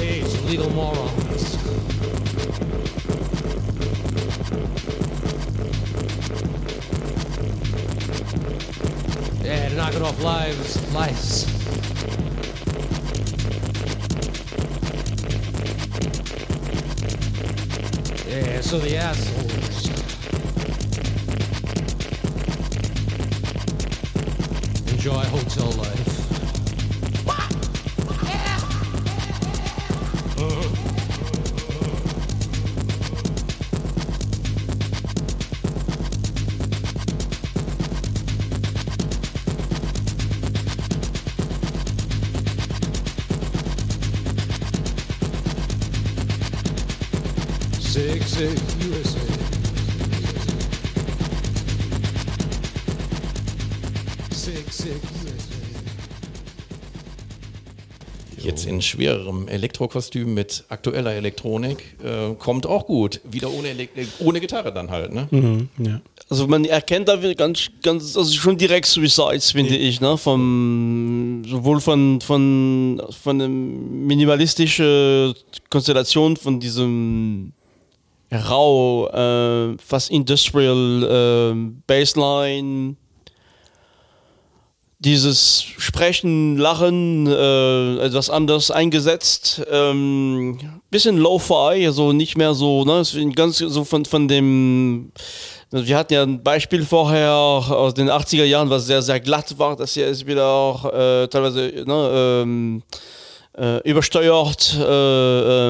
It's legal morons. Yeah, they're knocking off lives, lives. Yeah, so the assholes. Enjoy hotel life. In schwererem Elektrokostüm mit aktueller Elektronik. Äh, kommt auch gut. Wieder ohne, Elek ohne Gitarre dann halt. Ne? Ja. Also man erkennt da wieder ganz, ganz, also schon direkt Suicides, finde ich, ne? Vom, sowohl von, von, von der minimalistischen Konstellation von diesem rau, äh, fast industrial äh, Bassline, dieses Sprechen, Lachen, äh, etwas anders eingesetzt, ähm, bisschen Lo-Fi, also nicht mehr so, ne, ganz so von, von dem, wir hatten ja ein Beispiel vorher aus den 80er Jahren, was sehr, sehr glatt war, das hier ist wieder auch äh, teilweise ne, ähm, äh, übersteuert. Äh,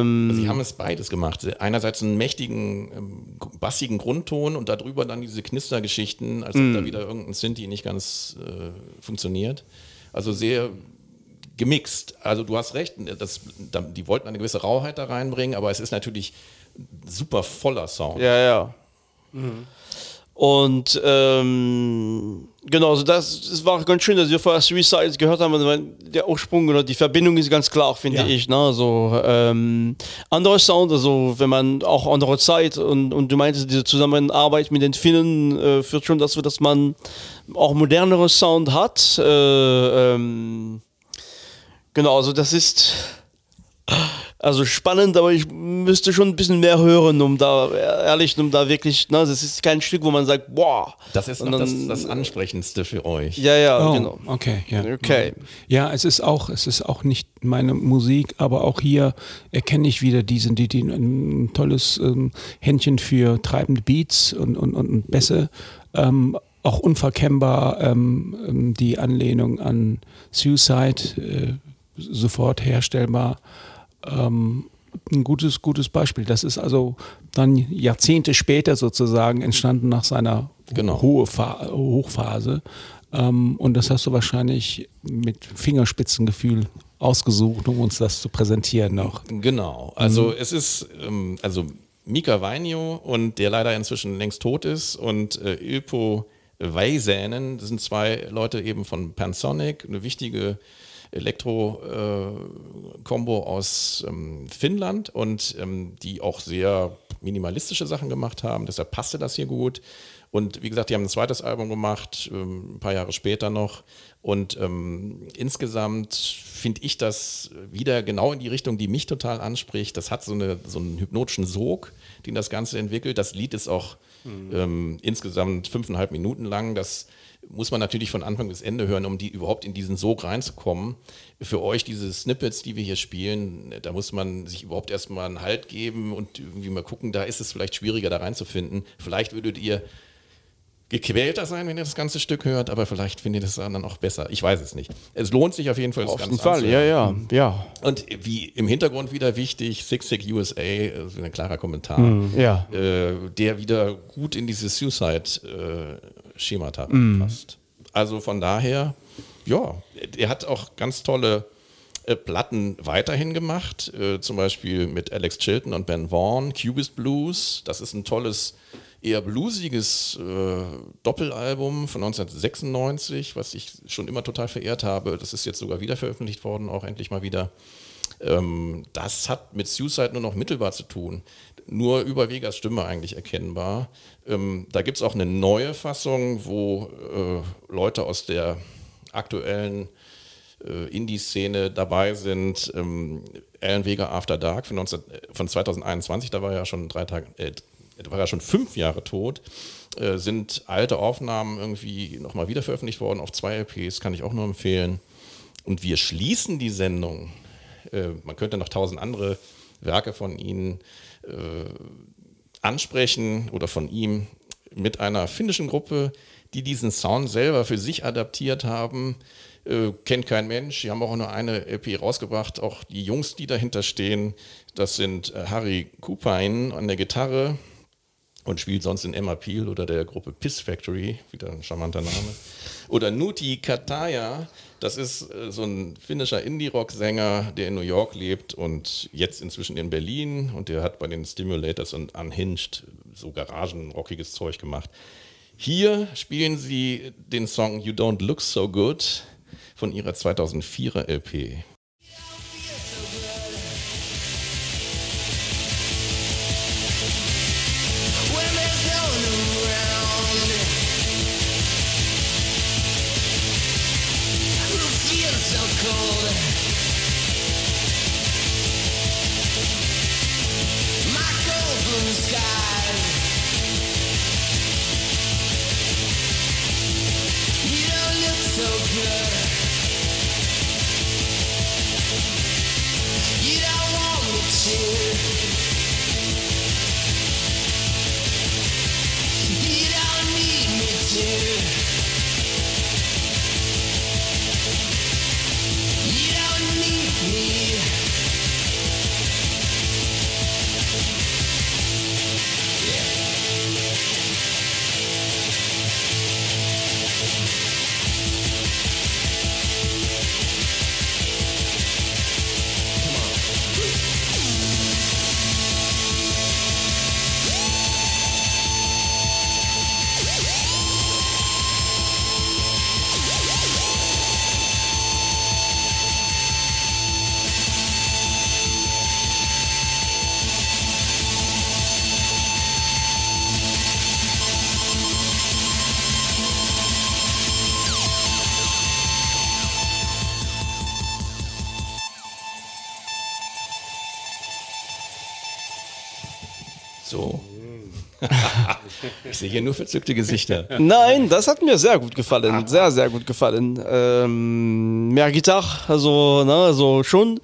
ähm, Sie haben es beides gemacht. Einerseits einen mächtigen, ähm, bassigen Grundton und darüber dann diese Knistergeschichten, als ob da wieder irgendein Synthi nicht ganz äh, funktioniert. Also sehr gemixt. Also du hast recht, das, da- die wollten eine gewisse Rauheit da reinbringen, aber es ist natürlich super voller Sound. Ja, ja. Und ähm, genau, also das, das war ganz schön, dass wir vorher Suicides gehört haben, der Ursprung oder die Verbindung ist ganz klar, finde Ja. ich. Ne? Also, ähm, andere Sound, also wenn man auch andere Zeit und, und du meintest, diese Zusammenarbeit mit den Finnen äh, führt schon dazu, dass man auch modernere Sound hat. Äh, ähm, genau, also das ist Also spannend, aber ich müsste schon ein bisschen mehr hören, um da, ehrlich, um da wirklich, ne, das ist kein Stück, wo man sagt, boah. Das ist noch das, dann- das Ansprechendste für euch. Ja, ja, Oh, genau. okay, ja. Okay. Ja, es ist auch, es ist auch nicht meine Musik, aber auch hier erkenne ich wieder diesen, die, die ein tolles ähm, Händchen für treibende Beats und, und, und Bässe. Ähm, auch unverkennbar ähm, ähm, die Anlehnung an Suicide, äh, sofort herstellbar. Ähm, ein gutes, gutes Beispiel. Das ist also dann Jahrzehnte später sozusagen entstanden nach seiner Genau. Hochphase. Ähm, und das hast du wahrscheinlich mit Fingerspitzengefühl ausgesucht, um uns das zu präsentieren noch. Genau. Also es ist, ähm, also Mika Vainio und der leider inzwischen längst tot ist und äh, Ilpo Väisänen, das sind zwei Leute eben von Pansonic, eine wichtige Elektro-Kombo aus ähm, Finnland und ähm, die auch sehr minimalistische Sachen gemacht haben. Deshalb passte das hier gut. Und wie gesagt, die haben ein zweites Album gemacht, ähm, ein paar Jahre später noch. Und ähm, insgesamt finde ich das wieder genau in die Richtung, die mich total anspricht. Das hat so, eine, so einen hypnotischen Sog, den das Ganze entwickelt. Das Lied ist auch ähm, insgesamt fünfeinhalb Minuten lang. Das muss man natürlich von Anfang bis Ende hören, um die überhaupt in diesen Sog reinzukommen. Für euch diese Snippets, die wir hier spielen, da muss man sich überhaupt erstmal einen Halt geben und irgendwie mal gucken, da ist es vielleicht schwieriger, da reinzufinden. Vielleicht würdet ihr gequälter sein, wenn ihr das ganze Stück hört, aber vielleicht findet ihr es dann auch besser. Ich weiß es nicht. Es lohnt sich auf jeden Fall. das Auf jeden Fall, ja, ja, ja. Und wie im Hintergrund wieder wichtig, Six Six USA, also ein klarer Kommentar, Ja. äh, der wieder gut in dieses Suicide-Schemata passt. Also von daher, ja, er hat auch ganz tolle äh, Platten weiterhin gemacht, äh, zum Beispiel mit Alex Chilton und Ben Vaughn, Cubist Blues, das ist ein tolles, eher bluesiges äh, Doppelalbum von 1996, was ich schon immer total verehrt habe. Das ist jetzt sogar wieder veröffentlicht worden, auch endlich mal wieder. Ähm, das hat mit Suicide nur noch mittelbar zu tun. Nur über Vegas Stimme eigentlich erkennbar. Ähm, da gibt es auch eine neue Fassung, wo äh, Leute aus der aktuellen äh, Indie-Szene dabei sind. Ähm, Alan Vega After Dark von, 19, äh, von 2021, da war er ja schon drei Tage, äh, war er schon fünf Jahre tot. Äh, sind alte Aufnahmen irgendwie nochmal wieder veröffentlicht worden auf zwei LPs, kann ich auch nur empfehlen. Und wir schließen die Sendung. Äh, man könnte noch tausend andere Werke von Ihnen äh, ansprechen oder von ihm mit einer finnischen Gruppe, die diesen Sound selber für sich adaptiert haben. Äh, kennt kein Mensch. Die haben auch nur eine LP rausgebracht. Auch die Jungs, die dahinter stehen, das sind äh, Harry Kupain an der Gitarre und spielt sonst in Emma Peel oder der Gruppe Piss Factory, wieder ein charmanter Name. Oder Nuti Kataya, das ist äh, so ein finnischer Indie-Rock-Sänger, der in New York lebt und jetzt inzwischen in Berlin und der hat bei den Stimulators und Unhinged so garagenrockiges Zeug gemacht. Hier spielen sie den Song You Don't Look So Good von ihrer 2004er LP. You don't want me to ich sehe hier nur verzückte Gesichter. (laughs) Nein, das hat mir sehr gut gefallen. Sehr, sehr gut gefallen. Ähm, mehr Gitarre, also, ne, also schon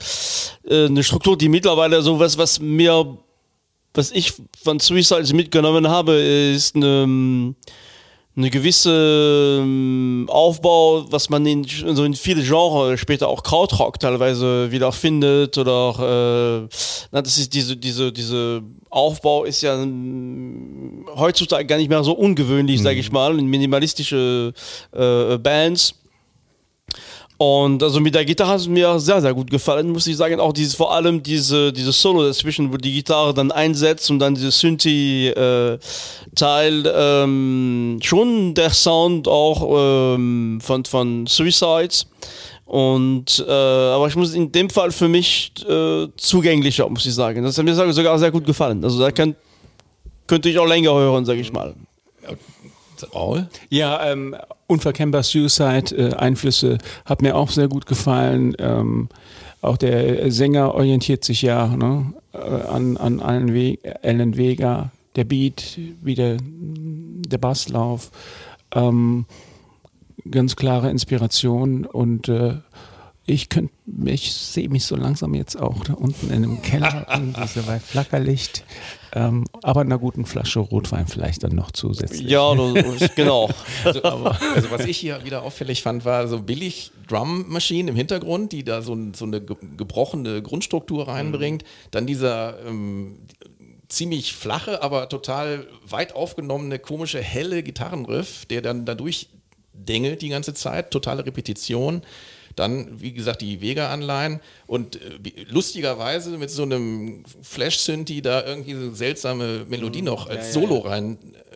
äh, eine Struktur, die mittlerweile so was, was mir, was ich von Suicide mitgenommen habe, ist eine, eine gewisse ähm, Aufbau, was man in so in viele Genres später auch Krautrock teilweise wieder findet oder äh, na, das ist diese diese diese Aufbau ist ja ähm, heutzutage gar nicht mehr so ungewöhnlich, sage ich mal, in minimalistische äh, Bands. Und also mit der Gitarre hat es mir sehr, sehr gut gefallen, muss ich sagen. Auch dieses, vor allem diese, diese Solo dazwischen, wo die Gitarre dann einsetzt und dann dieses Synthi-Teil. ähm, schon der Sound auch ähm, von, von Suicides. Und äh, aber ich muss in dem Fall für mich äh, zugänglicher, muss ich sagen. Das hat mir sogar sehr gut gefallen. Also da kann, könnte ich auch länger hören, sage ich mal. Raul? Ja, ähm, unverkennbar Suicide, äh, Einflüsse hat mir auch sehr gut gefallen. Ähm, auch der Sänger orientiert sich ja ne, äh, an, an allen We Alan Vega, der Beat, wie der, der Basslauf. Ähm, ganz klare Inspiration und äh, ich könnte ich sehe mich so langsam jetzt auch da unten in einem Keller (laughs) irgendwie bei Flackerlicht, ähm, aber einer guten Flasche Rotwein vielleicht dann noch zusätzlich. Ja, genau. (laughs) Also, also was ich hier wieder auffällig fand, war so billig Drum-Maschinen im Hintergrund, die da so, so eine ge- gebrochene Grundstruktur reinbringt. Dann dieser ähm, ziemlich flache, aber total weit aufgenommene, komische, helle Gitarrenriff, der dann dadurch dengelt die ganze Zeit, totale Repetition. Dann, wie gesagt, die Vega-Anleihen. Und äh, lustigerweise mit so einem Flash-Synthi da irgendwie so eine seltsame Melodie noch als Solo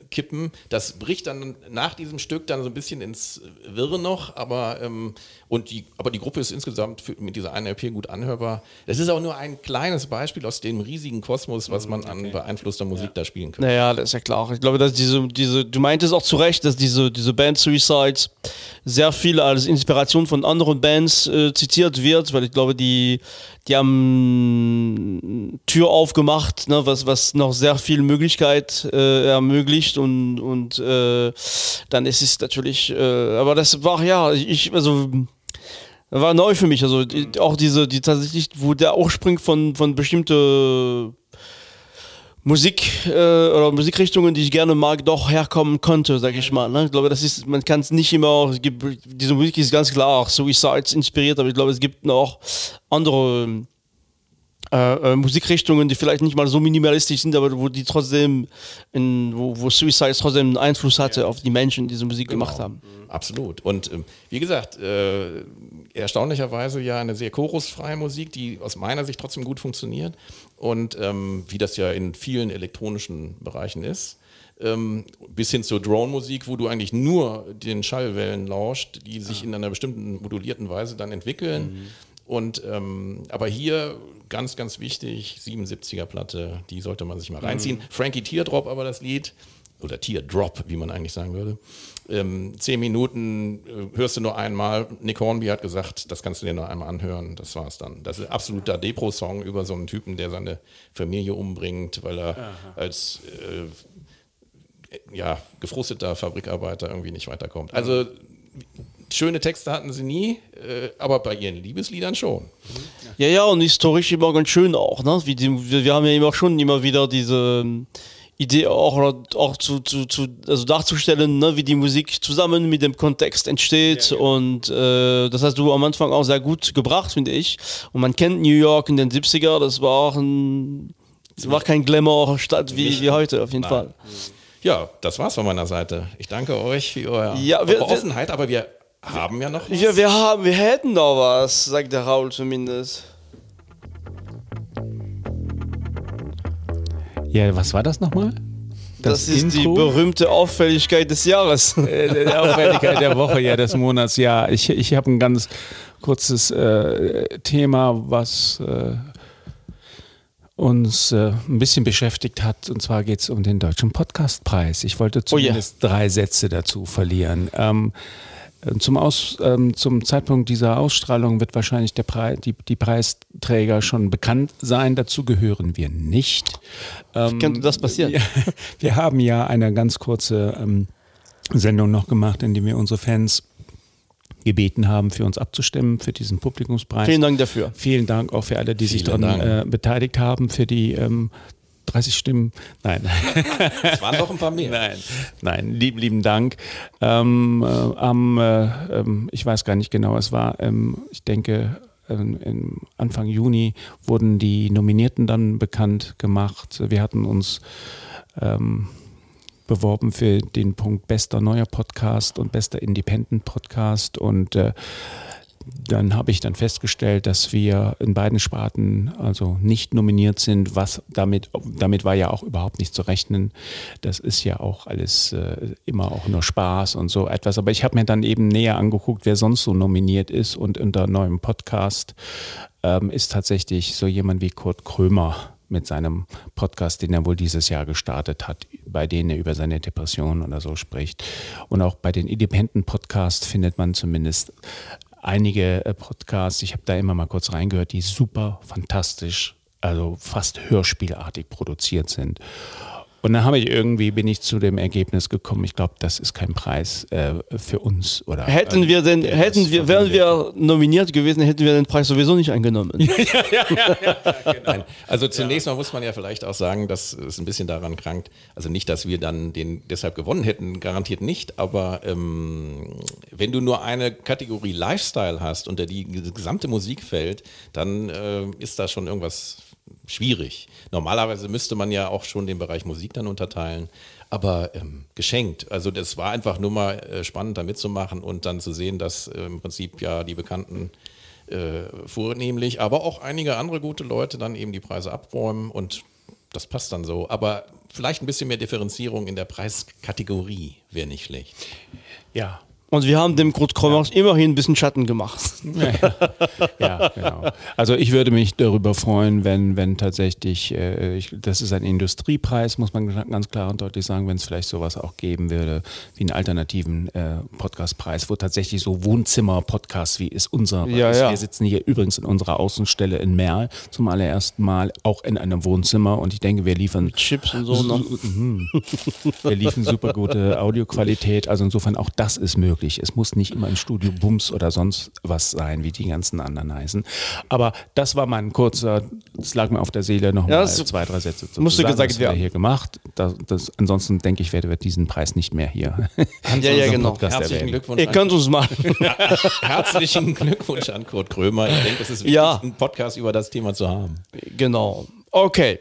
reinkippen. Das bricht dann nach diesem Stück dann so ein bisschen ins Wirre noch, aber, ähm, und die, aber die Gruppe ist insgesamt für, mit dieser einen LP gut anhörbar. Das ist auch nur ein kleines Beispiel aus dem riesigen Kosmos, was man an beeinflusster Musik da spielen kann. Naja, das ist ja klar. Ich glaube, dass diese, diese, du meintest auch zu Recht, dass diese, diese Band Suicides sehr viel als Inspiration von anderen Bands äh, zitiert wird, weil ich glaube, die, die haben Tür aufgemacht, ne, was, was noch sehr viel Möglichkeit äh, ermöglicht und, und äh, dann ist es natürlich, äh, aber das war ja, ich, also war neu für mich, also die, auch diese, die tatsächlich, wo der Ursprung von, von bestimmte Musik äh, oder Musikrichtungen, die ich gerne mag, doch herkommen konnte, sag ich mal. Ne? Ich glaube, das ist, man kann es nicht immer, es gibt, diese Musik ist ganz klar auch Suicides inspiriert, aber ich glaube, es gibt noch andere äh, äh, Musikrichtungen, die vielleicht nicht mal so minimalistisch sind, aber wo die trotzdem, in, wo, wo Suicides trotzdem einen Einfluss hatte auf die Menschen, die diese Musik gemacht haben. Absolut. Und ähm, wie gesagt, äh, erstaunlicherweise ja eine sehr chorusfreie Musik, die aus meiner Sicht trotzdem gut funktioniert. Und ähm, wie das ja in vielen elektronischen Bereichen ist. Ähm, bis hin zur Drone-Musik, wo du eigentlich nur den Schallwellen lauscht, die sich in einer bestimmten modulierten Weise dann entwickeln. Und ähm, aber hier ganz, ganz wichtig, 77er Platte, die sollte man sich mal reinziehen. Frankie Teardrop aber das Lied, oder Teardrop, wie man eigentlich sagen würde. Ähm, zehn Minuten äh, hörst du nur einmal. Nick Hornby hat gesagt, das kannst du dir nur einmal anhören. Das war's dann. Das ist ein absoluter Depro-Song über so einen Typen, der seine Familie umbringt, weil er als äh, ja, gefrusteter Fabrikarbeiter irgendwie nicht weiterkommt. Also schöne Texte hatten sie nie, äh, aber bei ihren Liebesliedern schon. Ja, ja, und historisch immer ganz schön auch, ne? Wie die, wir, wir haben ja immer schon immer wieder diese ähm, Idee auch, auch zu, zu, zu also darzustellen, ne, wie die Musik zusammen mit dem Kontext entsteht. Und äh, das hast du am Anfang auch sehr gut gebracht, finde ich. Und man kennt New York in den 70er, das war auch ein, das war kein Glamour-Stadt wie, wie heute, auf jeden Fall. Ja, das war's von meiner Seite. Ich danke euch für euer, Ja, eure wir- Offenheit, aber wir haben ja noch was. Ja, wir haben, wir hätten noch was, sagt der Raul zumindest. Ja, was war das nochmal? Das, ist die berühmte Auffälligkeit des Jahres. Äh, der Aufwendigkeit der Woche, ja, des Monats, ja. Ich, ich habe ein ganz kurzes äh, Thema, was äh, uns äh, ein bisschen beschäftigt hat. Und zwar geht es um den Deutschen Podcastpreis. Ich wollte Oh ja. zumindest drei Sätze dazu verlieren. Ähm, Äh, Zum, Aus, ähm, zum Zeitpunkt dieser Ausstrahlung wird wahrscheinlich der Pre die, die Preisträger schon bekannt sein. Dazu gehören wir nicht. Wie könnte das passieren? Ja, (laughs) wir haben ja eine ganz kurze ähm, Sendung noch gemacht, in der wir unsere Fans gebeten haben, für uns abzustimmen, für diesen Publikumspreis. Vielen Dank dafür. Vielen Dank auch für alle, die sich Vielen daran Dank. äh, beteiligt haben, für die ähm, 30 Stimmen. Nein. Es waren doch ein paar mehr. Nein, nein, lieben, lieben Dank. Ähm, äh, am, äh, ähm, ich weiß gar nicht genau, es war, ähm, ich denke, ähm, Anfang Juni wurden die Nominierten dann bekannt gemacht. Wir hatten uns ähm, beworben für den Punkt bester neuer Podcast und bester Independent Podcast und äh, dann habe ich dann festgestellt, dass wir in beiden Sparten also nicht nominiert sind, was damit, damit war ja auch überhaupt nicht zu rechnen. Das ist ja auch alles äh, immer auch nur Spaß und so etwas. Aber ich habe mir dann eben näher angeguckt, wer sonst so nominiert ist und unter neuem Podcast ähm, ist tatsächlich so jemand wie Kurt Krömer mit seinem Podcast, den er wohl dieses Jahr gestartet hat, bei denen er über seine Depression oder so spricht. Und auch bei den Independent Podcasts findet man zumindest einige äh, Podcasts, ich habe da immer mal kurz reingehört, die super fantastisch, also fast hörspielartig produziert sind. Und dann habe ich irgendwie, bin ich zu dem Ergebnis gekommen, ich glaube, das ist kein Preis äh, für uns. Oder, Hätten wir denn, hätten wir, wären wir nominiert gewesen, hätten wir den Preis sowieso nicht eingenommen. (laughs) Nein. Also zunächst mal muss man ja vielleicht auch sagen, dass es ein bisschen daran krankt. Also nicht, dass wir dann den deshalb gewonnen hätten, garantiert nicht. Aber ähm, wenn du nur eine Kategorie Lifestyle hast, unter die gesamte Musik fällt, dann äh, ist da schon irgendwas schwierig. Normalerweise müsste man ja auch schon den Bereich Musik dann unterteilen. Aber ähm, geschenkt. Also das war einfach nur mal äh, spannend, da mitzumachen und dann zu sehen, dass äh, im Prinzip ja die bekannten äh, vornehmlich, aber auch einige andere gute Leute dann eben die Preise abräumen und das passt dann so. Aber vielleicht ein bisschen mehr Differenzierung in der Preiskategorie wäre nicht schlecht. Ja. Und wir haben dem Kurt Krömer immerhin ein bisschen Schatten gemacht. Ja, genau. Also ich würde mich darüber freuen, wenn, wenn tatsächlich, äh, ich, das ist ein Industriepreis, muss man ganz klar und deutlich sagen, wenn es vielleicht sowas auch geben würde, wie einen alternativen äh, Podcastpreis, wo tatsächlich so Wohnzimmer-Podcasts, wie ist unser, Ja, ist, ja. wir sitzen hier übrigens in unserer Außenstelle in Merl zum allerersten Mal, auch in einem Wohnzimmer und ich denke, wir liefern Chips und so. Ne? wir liefern super gute Audioqualität. Also insofern auch das ist möglich. Es muss nicht immer ein Studio Bums oder sonst was sein, wie die ganzen anderen heißen. Aber das war mal ein kurzer, das lag mir auf der Seele noch Ja, zwei, drei Sätze zu musste sagen. gesagt das haben wir werden. hier gemacht. Das, das, ansonsten denke ich, werden wir diesen Preis nicht mehr hier. (laughs) in Ja, ja, genau. Podcast Herzlichen erwähnen. Glückwunsch. Ihr an- könnt uns mal. (laughs) Herzlichen Glückwunsch an Kurt Krömer. Ich denke, es ist wichtig, Ja. einen Podcast über das Thema zu haben. Genau. Okay.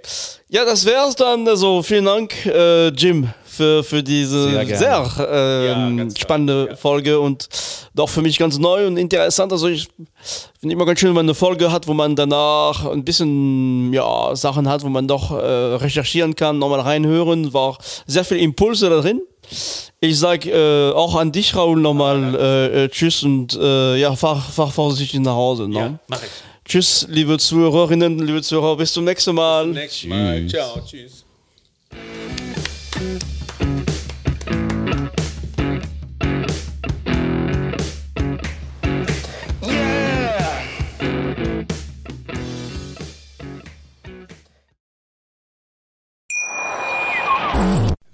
Ja, das wär's dann. Also vielen Dank, äh, Jim, für, für diese Sehr sehr, ähm, ganz klar. spannende Folge und doch für mich ganz neu und interessant. Also ich finde immer ganz schön, wenn man eine Folge hat, wo man danach ein bisschen ja, Sachen hat, wo man doch äh, recherchieren kann, nochmal reinhören. War auch sehr viel Impulse da drin. Ich sag äh, auch an dich, Raoul, nochmal äh, äh, Tschüss und äh, ja, fahr, fahr vorsichtig nach Hause. Ne? mach ich. Tschüss, liebe Zuhörerinnen, liebe Zuhörer, bis zum nächsten Mal. Nächstes Mal. Ciao, tschüss.